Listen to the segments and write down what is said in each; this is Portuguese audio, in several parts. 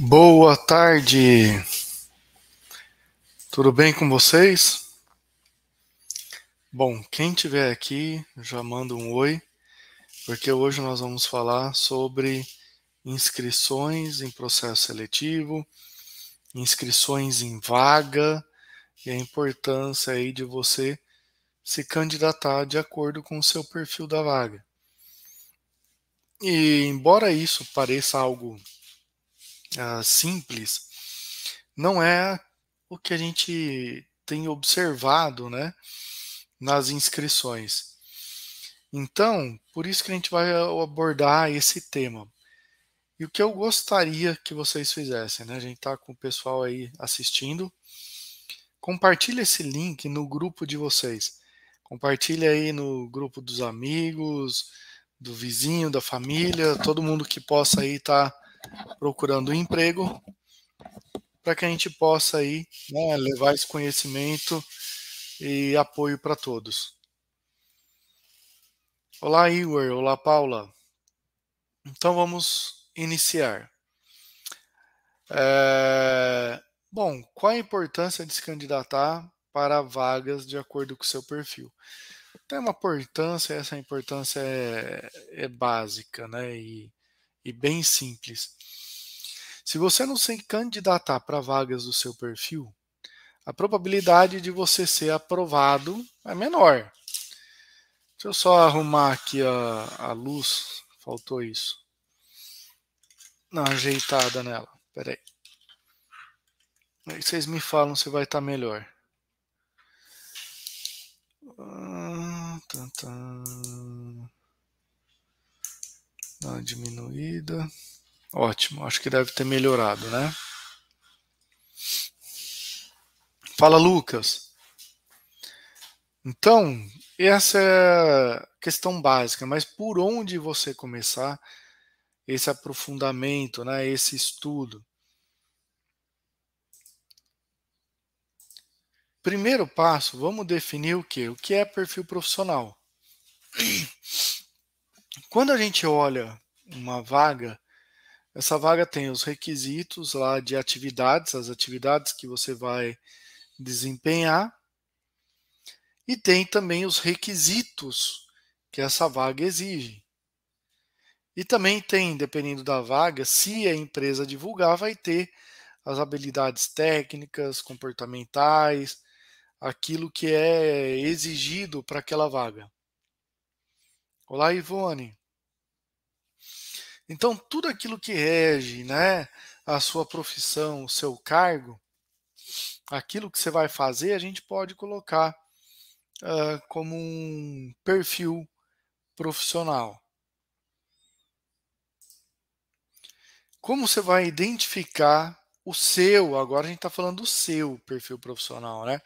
Boa tarde. Tudo bem com vocês? Bom, quem tiver aqui, já manda um oi, porque hoje nós vamos falar sobre inscrições em processo seletivo, inscrições em vaga e a importância aí de você se candidatar de acordo com o seu perfil da vaga. E embora isso pareça algo uh, simples, não é o que a gente tem observado né, nas inscrições. Então, por isso que a gente vai abordar esse tema. E o que eu gostaria que vocês fizessem, né? A gente está com o pessoal aí assistindo. Compartilhe esse link no grupo de vocês. Compartilhe aí no grupo dos amigos, do vizinho, da família, todo mundo que possa aí estar tá procurando emprego, para que a gente possa aí né, levar esse conhecimento e apoio para todos. Olá, Igor. Olá, Paula. Então vamos iniciar. É... Bom, qual a importância de se candidatar para vagas de acordo com o seu perfil? Tem uma importância, essa importância é, é básica, né? E e bem simples. Se você não se candidatar para vagas do seu perfil, a probabilidade de você ser aprovado é menor. Deixa eu só arrumar aqui a, a luz. Faltou isso. Não, ajeitada nela. Peraí. Aí vocês me falam se vai estar tá melhor. Ah. Dá uma diminuída. Ótimo, acho que deve ter melhorado, né? Fala, Lucas. Então, essa é a questão básica, mas por onde você começar esse aprofundamento, né, esse estudo? Primeiro passo, vamos definir o que? O que é perfil profissional? Quando a gente olha uma vaga, essa vaga tem os requisitos lá de atividades, as atividades que você vai desempenhar, e tem também os requisitos que essa vaga exige. E também tem, dependendo da vaga, se a empresa divulgar, vai ter as habilidades técnicas, comportamentais, aquilo que é exigido para aquela vaga. Olá, Ivone. Então, tudo aquilo que rege né, a sua profissão, o seu cargo, aquilo que você vai fazer, a gente pode colocar uh, como um perfil profissional. Como você vai identificar o seu, agora a gente está falando do seu perfil profissional, né?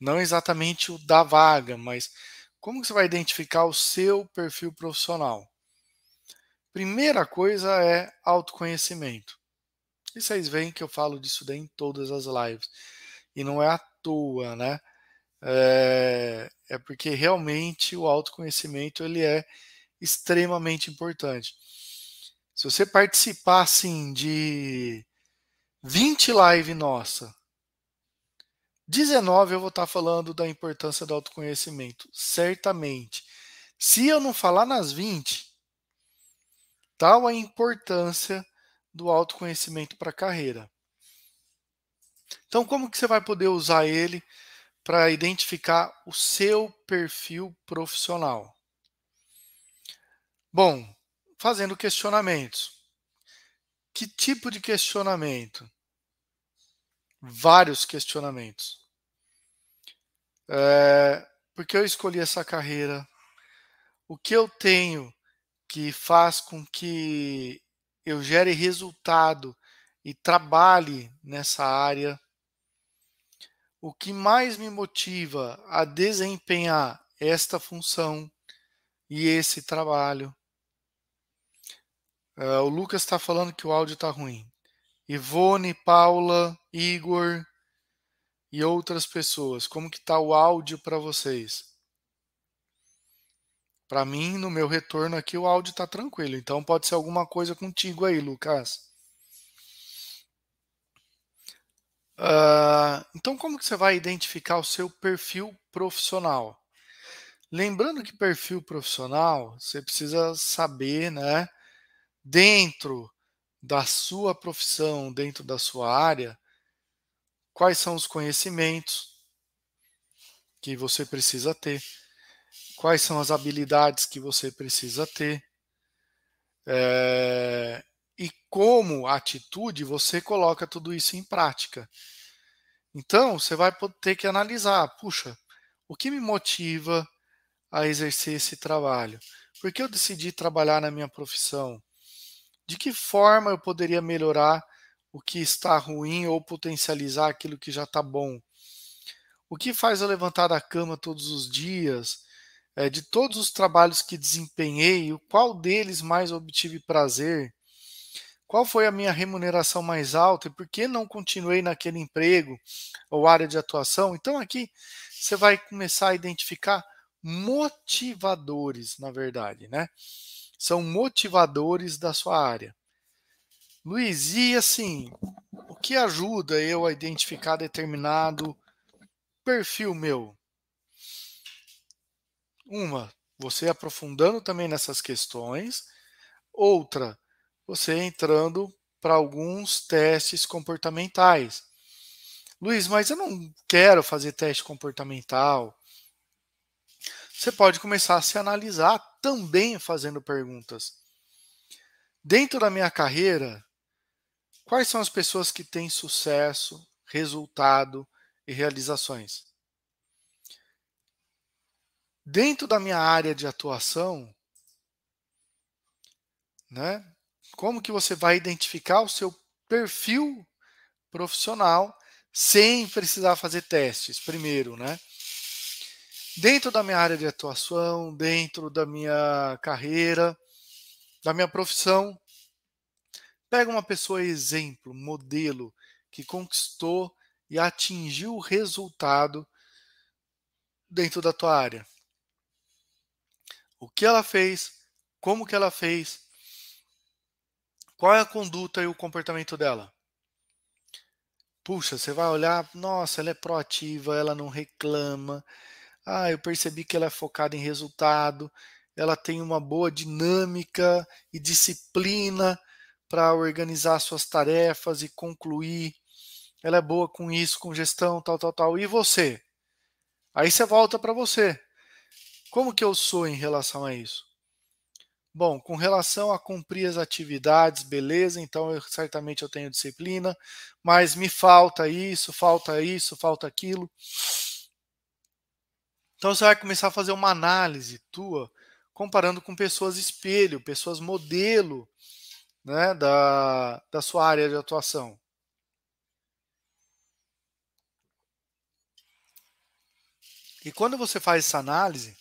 Não exatamente o da vaga, mas como você vai identificar o seu perfil profissional? Primeira coisa é autoconhecimento. E vocês veem que eu falo disso daí em todas as lives. E não é à toa, né? É, é porque realmente o autoconhecimento ele é extremamente importante. Se você participar assim de 20 lives nossa 19 eu vou estar falando da importância do autoconhecimento, certamente. Se eu não falar nas 20, tal a importância do autoconhecimento para a carreira. Então, como que você vai poder usar ele para identificar o seu perfil profissional? Bom, fazendo questionamentos. Que tipo de questionamento? vários questionamentos. É, por que eu escolhi essa carreira? O que eu tenho que faz com que eu gere resultado e trabalhe nessa área? O que mais me motiva a desempenhar esta função e esse trabalho? Uh, o Lucas está falando que o áudio está ruim. Ivone, Paula, Igor e outras pessoas. Como que está o áudio para vocês? Para mim, no meu retorno aqui, o áudio está tranquilo. Então pode ser alguma coisa contigo aí, Lucas. Uh, então, como que você vai identificar o seu perfil profissional? Lembrando que perfil profissional, você precisa saber, né, dentro da sua profissão, dentro da sua área, quais são os conhecimentos que você precisa ter quais são as habilidades que você precisa ter é, e como atitude você coloca tudo isso em prática. Então, você vai ter que analisar, puxa, o que me motiva a exercer esse trabalho? Por que eu decidi trabalhar na minha profissão? De que forma eu poderia melhorar o que está ruim ou potencializar aquilo que já está bom? O que faz eu levantar da cama todos os dias? é, de todos os trabalhos que desempenhei, o qual deles mais obtive prazer? Qual foi a minha remuneração mais alta e por que não continuei naquele emprego ou área de atuação? Então aqui você vai começar a identificar motivadores, na verdade, né? São motivadores da sua área. Luiz, e assim, o que ajuda eu a identificar determinado perfil meu? Uma, você aprofundando também nessas questões. Outra, você entrando para alguns testes comportamentais. Luiz, mas eu não quero fazer teste comportamental. Você pode começar a se analisar também fazendo perguntas. Dentro da minha carreira, quais são as pessoas que têm sucesso, resultado e realizações? Dentro da minha área de atuação, né? Como que você vai identificar o seu perfil profissional sem precisar fazer testes? Primeiro, né? Dentro da minha área de atuação, dentro da minha carreira, da minha profissão, pega uma pessoa exemplo, modelo que conquistou e atingiu o resultado dentro da tua área o que ela fez, como que ela fez, qual é a conduta e o comportamento dela. Puxa, você vai olhar, nossa, ela é proativa, ela não reclama. Ah, eu percebi que ela é focada em resultado, ela tem uma boa dinâmica e disciplina para organizar suas tarefas e concluir. Ela é boa com isso, com gestão, tal, tal, tal. E você? Aí você volta para você. Como que eu sou em relação a isso? Bom, com relação a cumprir as atividades, beleza, então eu, certamente eu tenho disciplina, mas me falta isso, falta isso, falta aquilo. Então você vai começar a fazer uma análise tua, comparando com pessoas espelho, pessoas modelo né, da, da sua área de atuação. E quando você faz essa análise,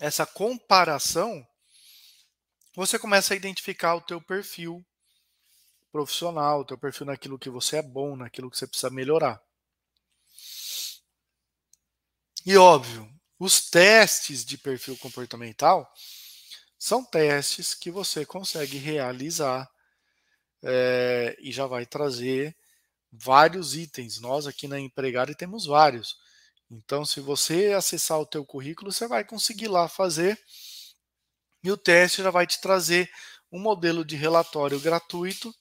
essa comparação, você começa a identificar o teu perfil profissional, o teu perfil naquilo que você é bom, naquilo que você precisa melhorar. E óbvio, os testes de perfil comportamental são testes que você consegue realizar é, e já vai trazer vários itens. Nós aqui na Empregada temos vários. Então, se você acessar o teu currículo, você vai conseguir lá fazer e o teste já vai te trazer um modelo de relatório gratuito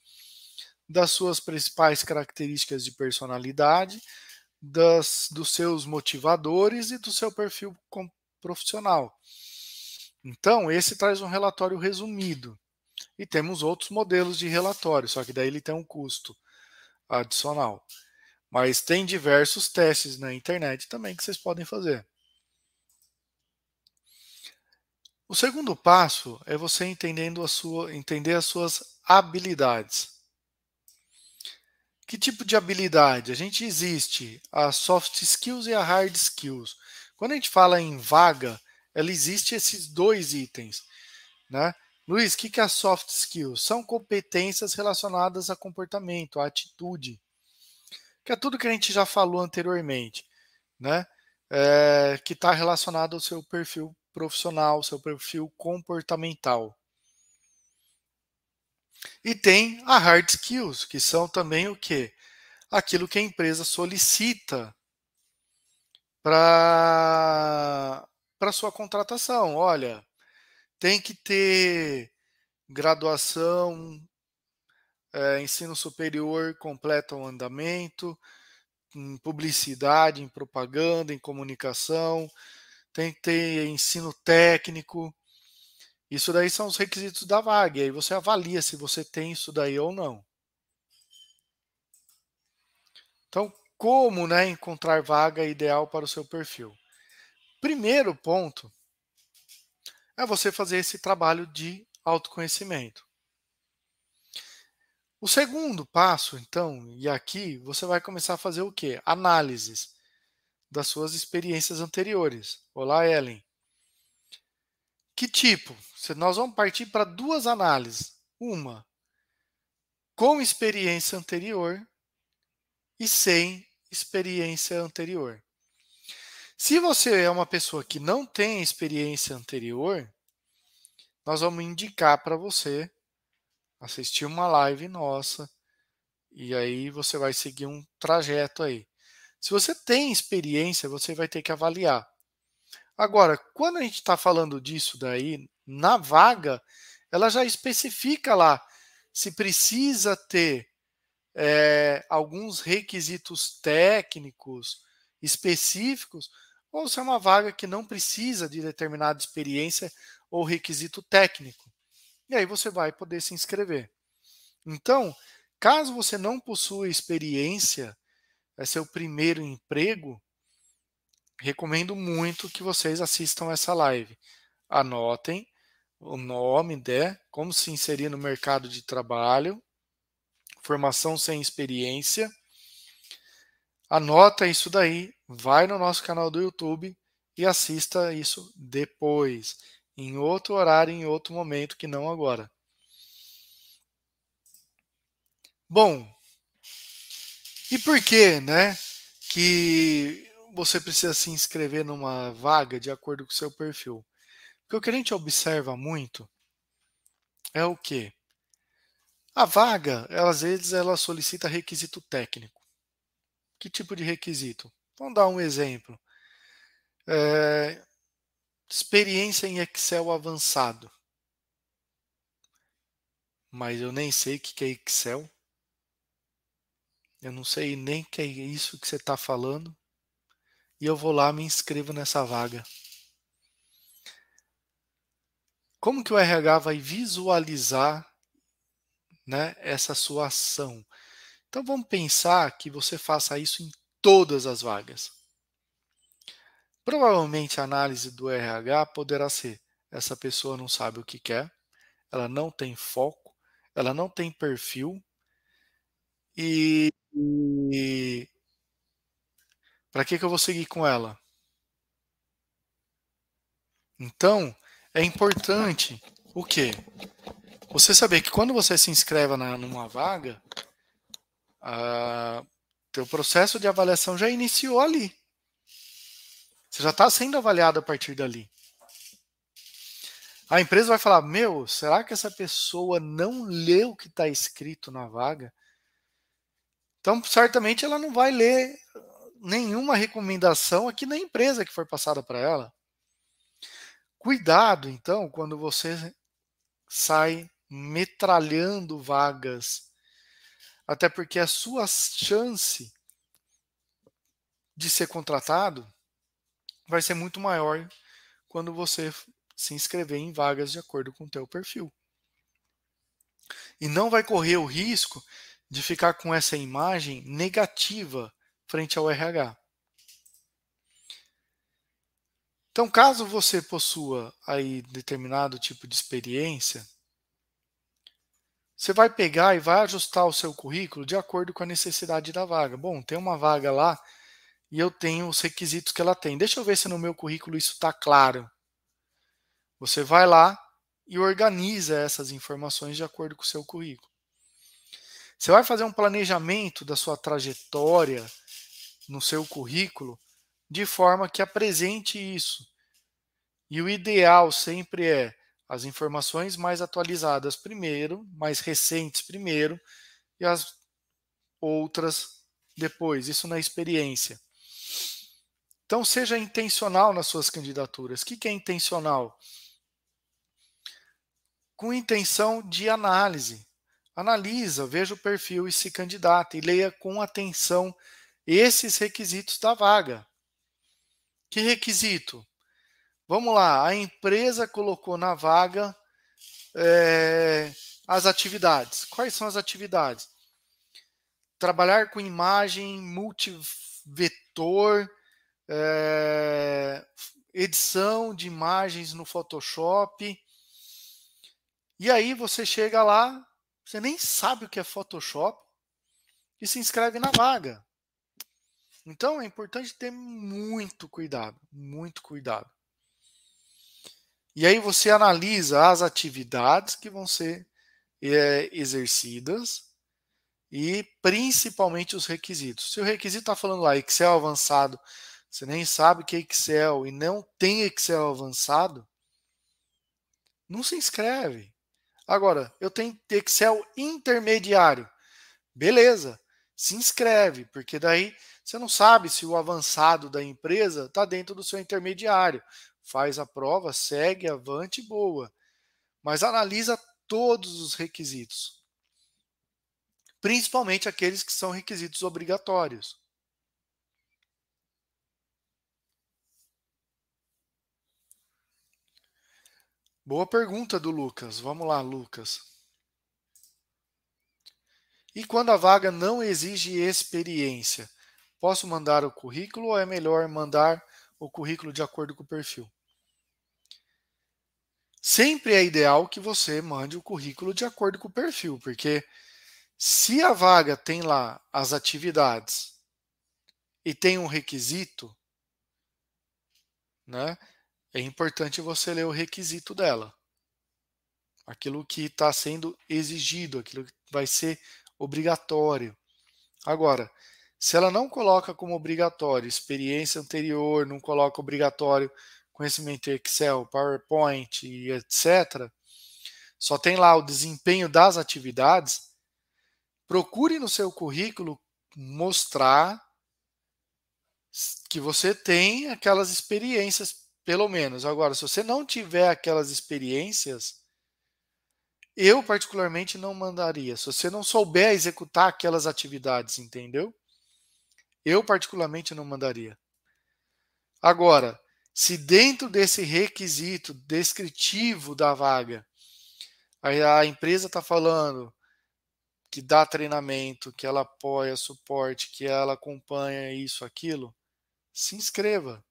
das suas principais características de personalidade, das, dos seus motivadores e do seu perfil profissional. Então, esse traz um relatório resumido. E temos outros modelos de relatório, só que daí ele tem um custo adicional. Mas tem diversos testes na internet também que vocês podem fazer. O segundo passo é você entendendo a sua, entender as suas habilidades. Que tipo de habilidade? A gente existe a soft skills e a hard skills. Quando a gente fala em vaga, ela existe esses dois itens, né? Luiz, o que, que é soft skills? São competências relacionadas a comportamento, a atitude. Que é tudo que a gente já falou anteriormente, né? É, que está relacionado ao seu perfil profissional, seu perfil comportamental. E tem a hard skills, que são também o que? Aquilo que a empresa solicita para sua contratação. Olha, tem que ter graduação, é, ensino superior completo ao andamento, em publicidade, em propaganda, em comunicação, tem que ter ensino técnico. Isso daí são os requisitos da vaga. E aí você avalia se você tem isso daí ou não. Então, como né, encontrar vaga ideal para o seu perfil? Primeiro ponto é você fazer esse trabalho de autoconhecimento. O segundo passo, então, e aqui você vai começar a fazer o quê? Análises das suas experiências anteriores. Olá, Ellen. Que tipo? Nós vamos partir para duas análises. Uma com experiência anterior e sem experiência anterior. Se você é uma pessoa que não tem experiência anterior, nós vamos indicar para você assistir uma live nossa e aí você vai seguir um trajeto aí. Se você tem experiência, você vai ter que avaliar. Agora, quando a gente está falando disso daí, na vaga, ela já especifica lá se precisa ter é, alguns requisitos técnicos específicos ou se é uma vaga que não precisa de determinada experiência ou requisito técnico. E aí você vai poder se inscrever. Então, caso você não possua experiência, é seu primeiro emprego, recomendo muito que vocês assistam essa live. Anotem o nome, né, como se inserir no mercado de trabalho, formação sem experiência. Anota isso daí, vai no nosso canal do YouTube e assista isso depois, em outro horário, em outro momento que não agora. Bom, e por que, né, que você precisa se inscrever numa vaga de acordo com o seu perfil? Porque o que a gente observa muito é o que? A vaga, ela, às vezes, ela solicita requisito técnico. Que tipo de requisito? Vamos dar um exemplo. É, experiência em Excel avançado. Mas eu nem sei o que é Excel. Eu não sei nem que é isso que você está falando. E eu vou lá me inscrevo nessa vaga. Como que o RH vai visualizar né, essa sua ação? Então vamos pensar que você faça isso em todas as vagas. Provavelmente a análise do RH poderá ser: essa pessoa não sabe o que quer, ela não tem foco, ela não tem perfil e, e para que, que eu vou seguir com ela? Então, é importante o quê? Você saber que quando você se inscreve na, numa vaga, o teu processo de avaliação já iniciou ali. Você já está sendo avaliado a partir dali. A empresa vai falar: Meu, será que essa pessoa não leu o que está escrito na vaga? Então, certamente ela não vai ler nenhuma recomendação aqui na empresa que for passada para ela. Cuidado, então, quando você sai metralhando vagas, até porque a sua chance de ser contratado vai ser muito maior quando você se inscrever em vagas de acordo com o teu perfil. E não vai correr o risco de ficar com essa imagem negativa frente ao RH. Então, caso você possua aí determinado tipo de experiência, você vai pegar e vai ajustar o seu currículo de acordo com a necessidade da vaga. Bom, tem uma vaga lá e eu tenho os requisitos que ela tem. Deixa eu ver se no meu currículo isso está claro. Você vai lá e organiza essas informações de acordo com o seu currículo. Você vai fazer um planejamento da sua trajetória no seu currículo de forma que apresente isso. E o ideal sempre é as informações mais atualizadas primeiro, mais recentes primeiro, e as outras depois. Isso na experiência. Então, seja intencional nas suas candidaturas. O que é intencional? Com intenção de análise. Analisa, veja o perfil e se candidata e leia com atenção esses requisitos da vaga. Que requisito? Vamos lá, a empresa colocou na vaga é, as atividades. Quais são as atividades? Trabalhar com imagem multivetor, é, edição de imagens no Photoshop. E aí você chega lá, você nem sabe o que é Photoshop e se inscreve na vaga. Então é importante ter muito cuidado, muito cuidado. E aí você analisa as atividades que vão ser é, exercidas e principalmente os requisitos. Se o requisito está falando lá Excel avançado, você nem sabe que é Excel e não tem Excel avançado, não se inscreve. Agora, eu tenho Excel intermediário. Beleza, se inscreve, porque daí você não sabe se o avançado da empresa está dentro do seu intermediário faz a prova, segue, avante, boa. Mas analisa todos os requisitos, principalmente aqueles que são requisitos obrigatórios. Boa pergunta do Lucas. Vamos lá, Lucas. E quando a vaga não exige experiência, posso mandar o currículo ou é melhor mandar o currículo de acordo com o perfil? Sempre é ideal que você mande o currículo de acordo com o perfil, porque se a vaga tem lá as atividades e tem um requisito, né, é importante você ler o requisito dela. Aquilo que está sendo exigido, aquilo que vai ser obrigatório. Agora, se ela não coloca como obrigatório experiência anterior, não coloca obrigatório conhecimento Excel, PowerPoint e etc., só tem lá o desempenho das atividades, procure no seu currículo mostrar que você tem aquelas experiências, pelo menos. Agora, se você não tiver aquelas experiências, eu particularmente não mandaria. Se você não souber executar aquelas atividades, entendeu? Eu particularmente não mandaria. Agora, se dentro desse requisito descritivo da vaga, a, empresa está falando que dá treinamento, que ela apoia, suporte, que ela acompanha isso, aquilo, se inscreva.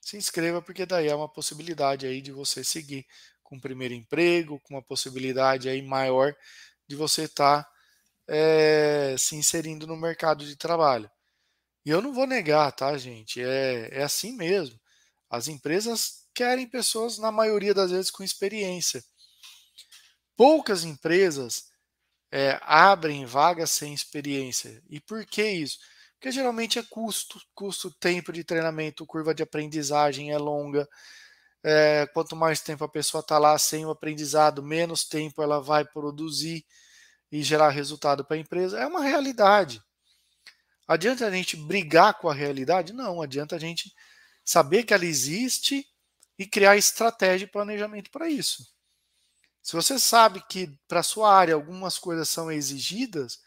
Se inscreva porque daí é uma possibilidade aí de você seguir com o primeiro emprego, com uma possibilidade aí maior de você estar tá, é, se inserindo no mercado de trabalho. E eu não vou negar, tá, gente? É, é assim mesmo. As empresas querem pessoas, na maioria das vezes, com experiência. Poucas empresas é, abrem vagas sem experiência. E por que isso? Porque geralmente é custo, custo, tempo de treinamento, curva de aprendizagem é longa. É, quanto mais tempo a pessoa está lá sem o aprendizado, menos tempo ela vai produzir e gerar resultado para a empresa. É uma realidade. Adianta a gente brigar com a realidade? Não, adianta a gente saber que ela existe e criar estratégia e planejamento para isso. Se você sabe que para sua área algumas coisas são exigidas,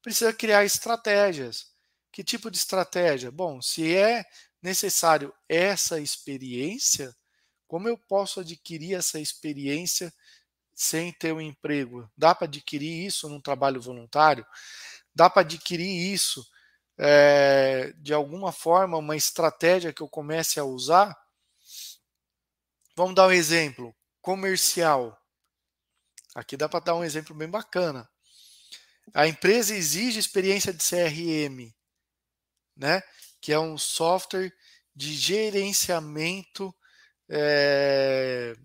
precisa criar estratégias. Que tipo de estratégia? Bom, se é necessário essa experiência, como eu posso adquirir essa experiência sem ter um emprego? Dá para adquirir isso num trabalho voluntário? Dá para adquirir isso é, de alguma forma, uma estratégia que eu comece a usar. Vamos dar um exemplo comercial. Aqui dá para dar um exemplo bem bacana. A empresa exige experiência de CRM, né? que é um software de gerenciamento é,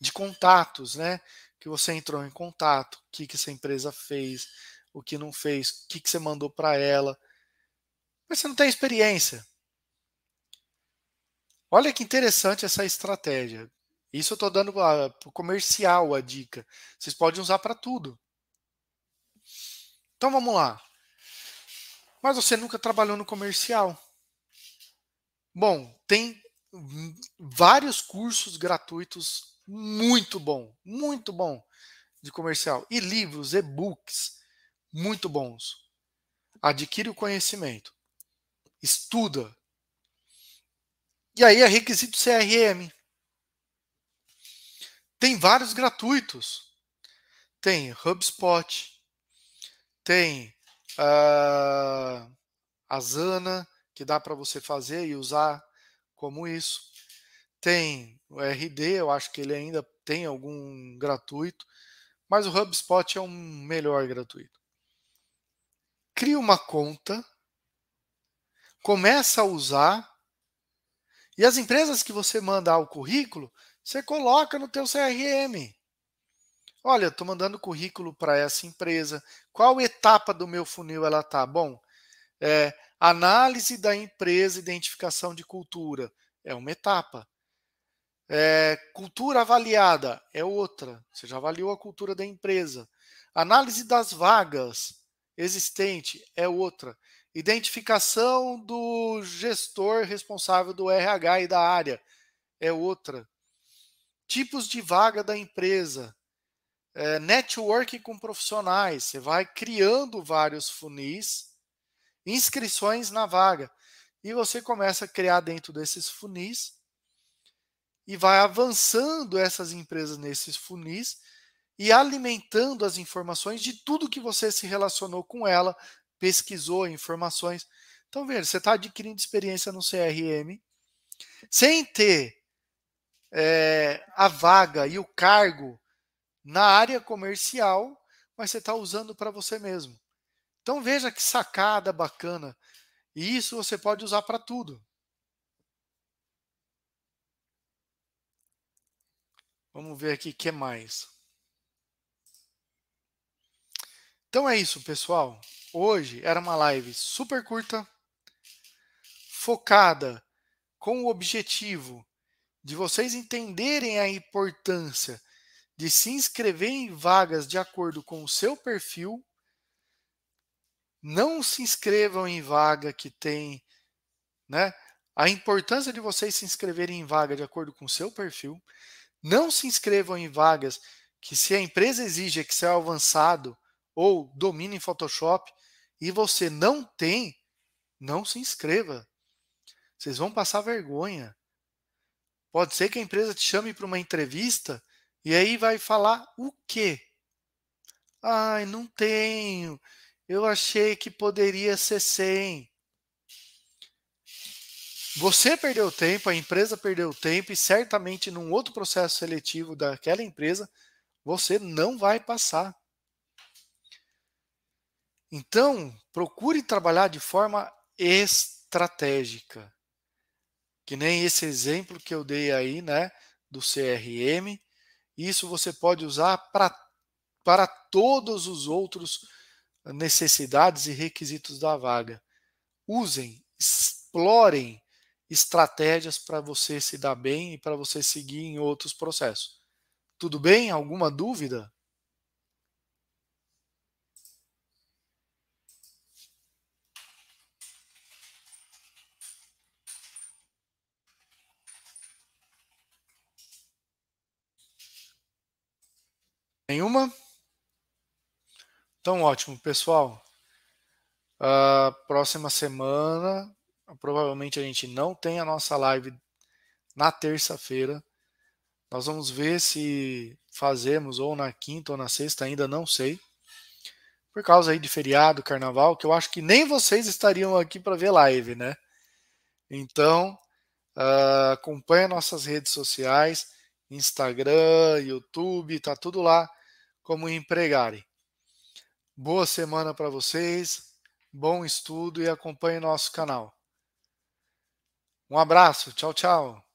de contatos, né? Que você entrou em contato, o que, que essa empresa fez, o que não fez, o que, que você mandou para ela. Mas você não tem experiência. Olha que interessante essa estratégia. Isso eu estou dando para o comercial a dica. Vocês podem usar para tudo. Então vamos lá. Mas você nunca trabalhou no comercial. Bom, tem vários cursos gratuitos muito bom, muito bom de comercial e livros, e-books muito bons. Adquire o conhecimento. Estuda. E aí é requisito CRM. Tem vários gratuitos. Tem HubSpot, tem uh, a Zana, que dá para você fazer e usar como isso. Tem o RD, eu acho que ele ainda tem algum gratuito, mas o HubSpot é um melhor gratuito. Cria uma conta, começa a usar, e as empresas que você mandar o currículo, você coloca no teu CRM. Olha, estou mandando currículo para essa empresa. Qual etapa do meu funil ela está? Bom, é, análise da empresa, identificação de cultura é uma etapa. É, cultura avaliada é outra. Você já avaliou a cultura da empresa. Análise das vagas existente é outra. Identificação do gestor responsável do RH e da área é outra tipos de vaga da empresa, é, network com profissionais, você vai criando vários funis, inscrições na vaga, e você começa a criar dentro desses funis e vai avançando essas empresas nesses funis e alimentando as informações de tudo que você se relacionou com ela, pesquisou informações. Então, veja, você está adquirindo experiência no CRM sem ter é, a vaga e o cargo na área comercial, mas você está usando para você mesmo. Então veja que sacada bacana. E isso você pode usar para tudo. Vamos ver aqui o que mais. Então é isso, pessoal. Hoje era uma live super curta, focada com o objetivo de vocês entenderem a importância de se inscrever em vagas de acordo com o seu perfil. Não se inscrevam em vaga que tem, né? A importância de vocês se inscreverem em vaga de acordo com o seu perfil. Não se inscrevam em vagas que se a empresa exige Excel avançado ou domina em Photoshop e você não tem, não se inscreva. Vocês vão passar vergonha. Pode ser que a empresa te chame para uma entrevista e aí vai falar o quê? Ai, não tenho. Eu achei que poderia ser 100. Você perdeu tempo, a empresa perdeu tempo e certamente num outro processo seletivo daquela empresa você não vai passar. Então, procure trabalhar de forma estratégica que nem esse exemplo que eu dei aí, né, do CRM. Isso você pode usar para para todos os outros necessidades e requisitos da vaga. Usem, explorem estratégias para você se dar bem e para você seguir em outros processos. Tudo bem? Alguma dúvida? Nenhuma? Então, ótimo, pessoal. Uh, próxima semana, provavelmente a gente não tem a nossa live na terça-feira. Nós vamos ver se fazemos ou na quinta ou na sexta, ainda não sei. Por causa aí de feriado, carnaval, que eu acho que nem vocês estariam aqui para ver live, né? Então, uh, acompanhe nossas redes sociais, Instagram, YouTube, tá tudo lá como empregarem. Boa semana para vocês, bom estudo e acompanhe nosso canal. Um abraço, tchau, tchau.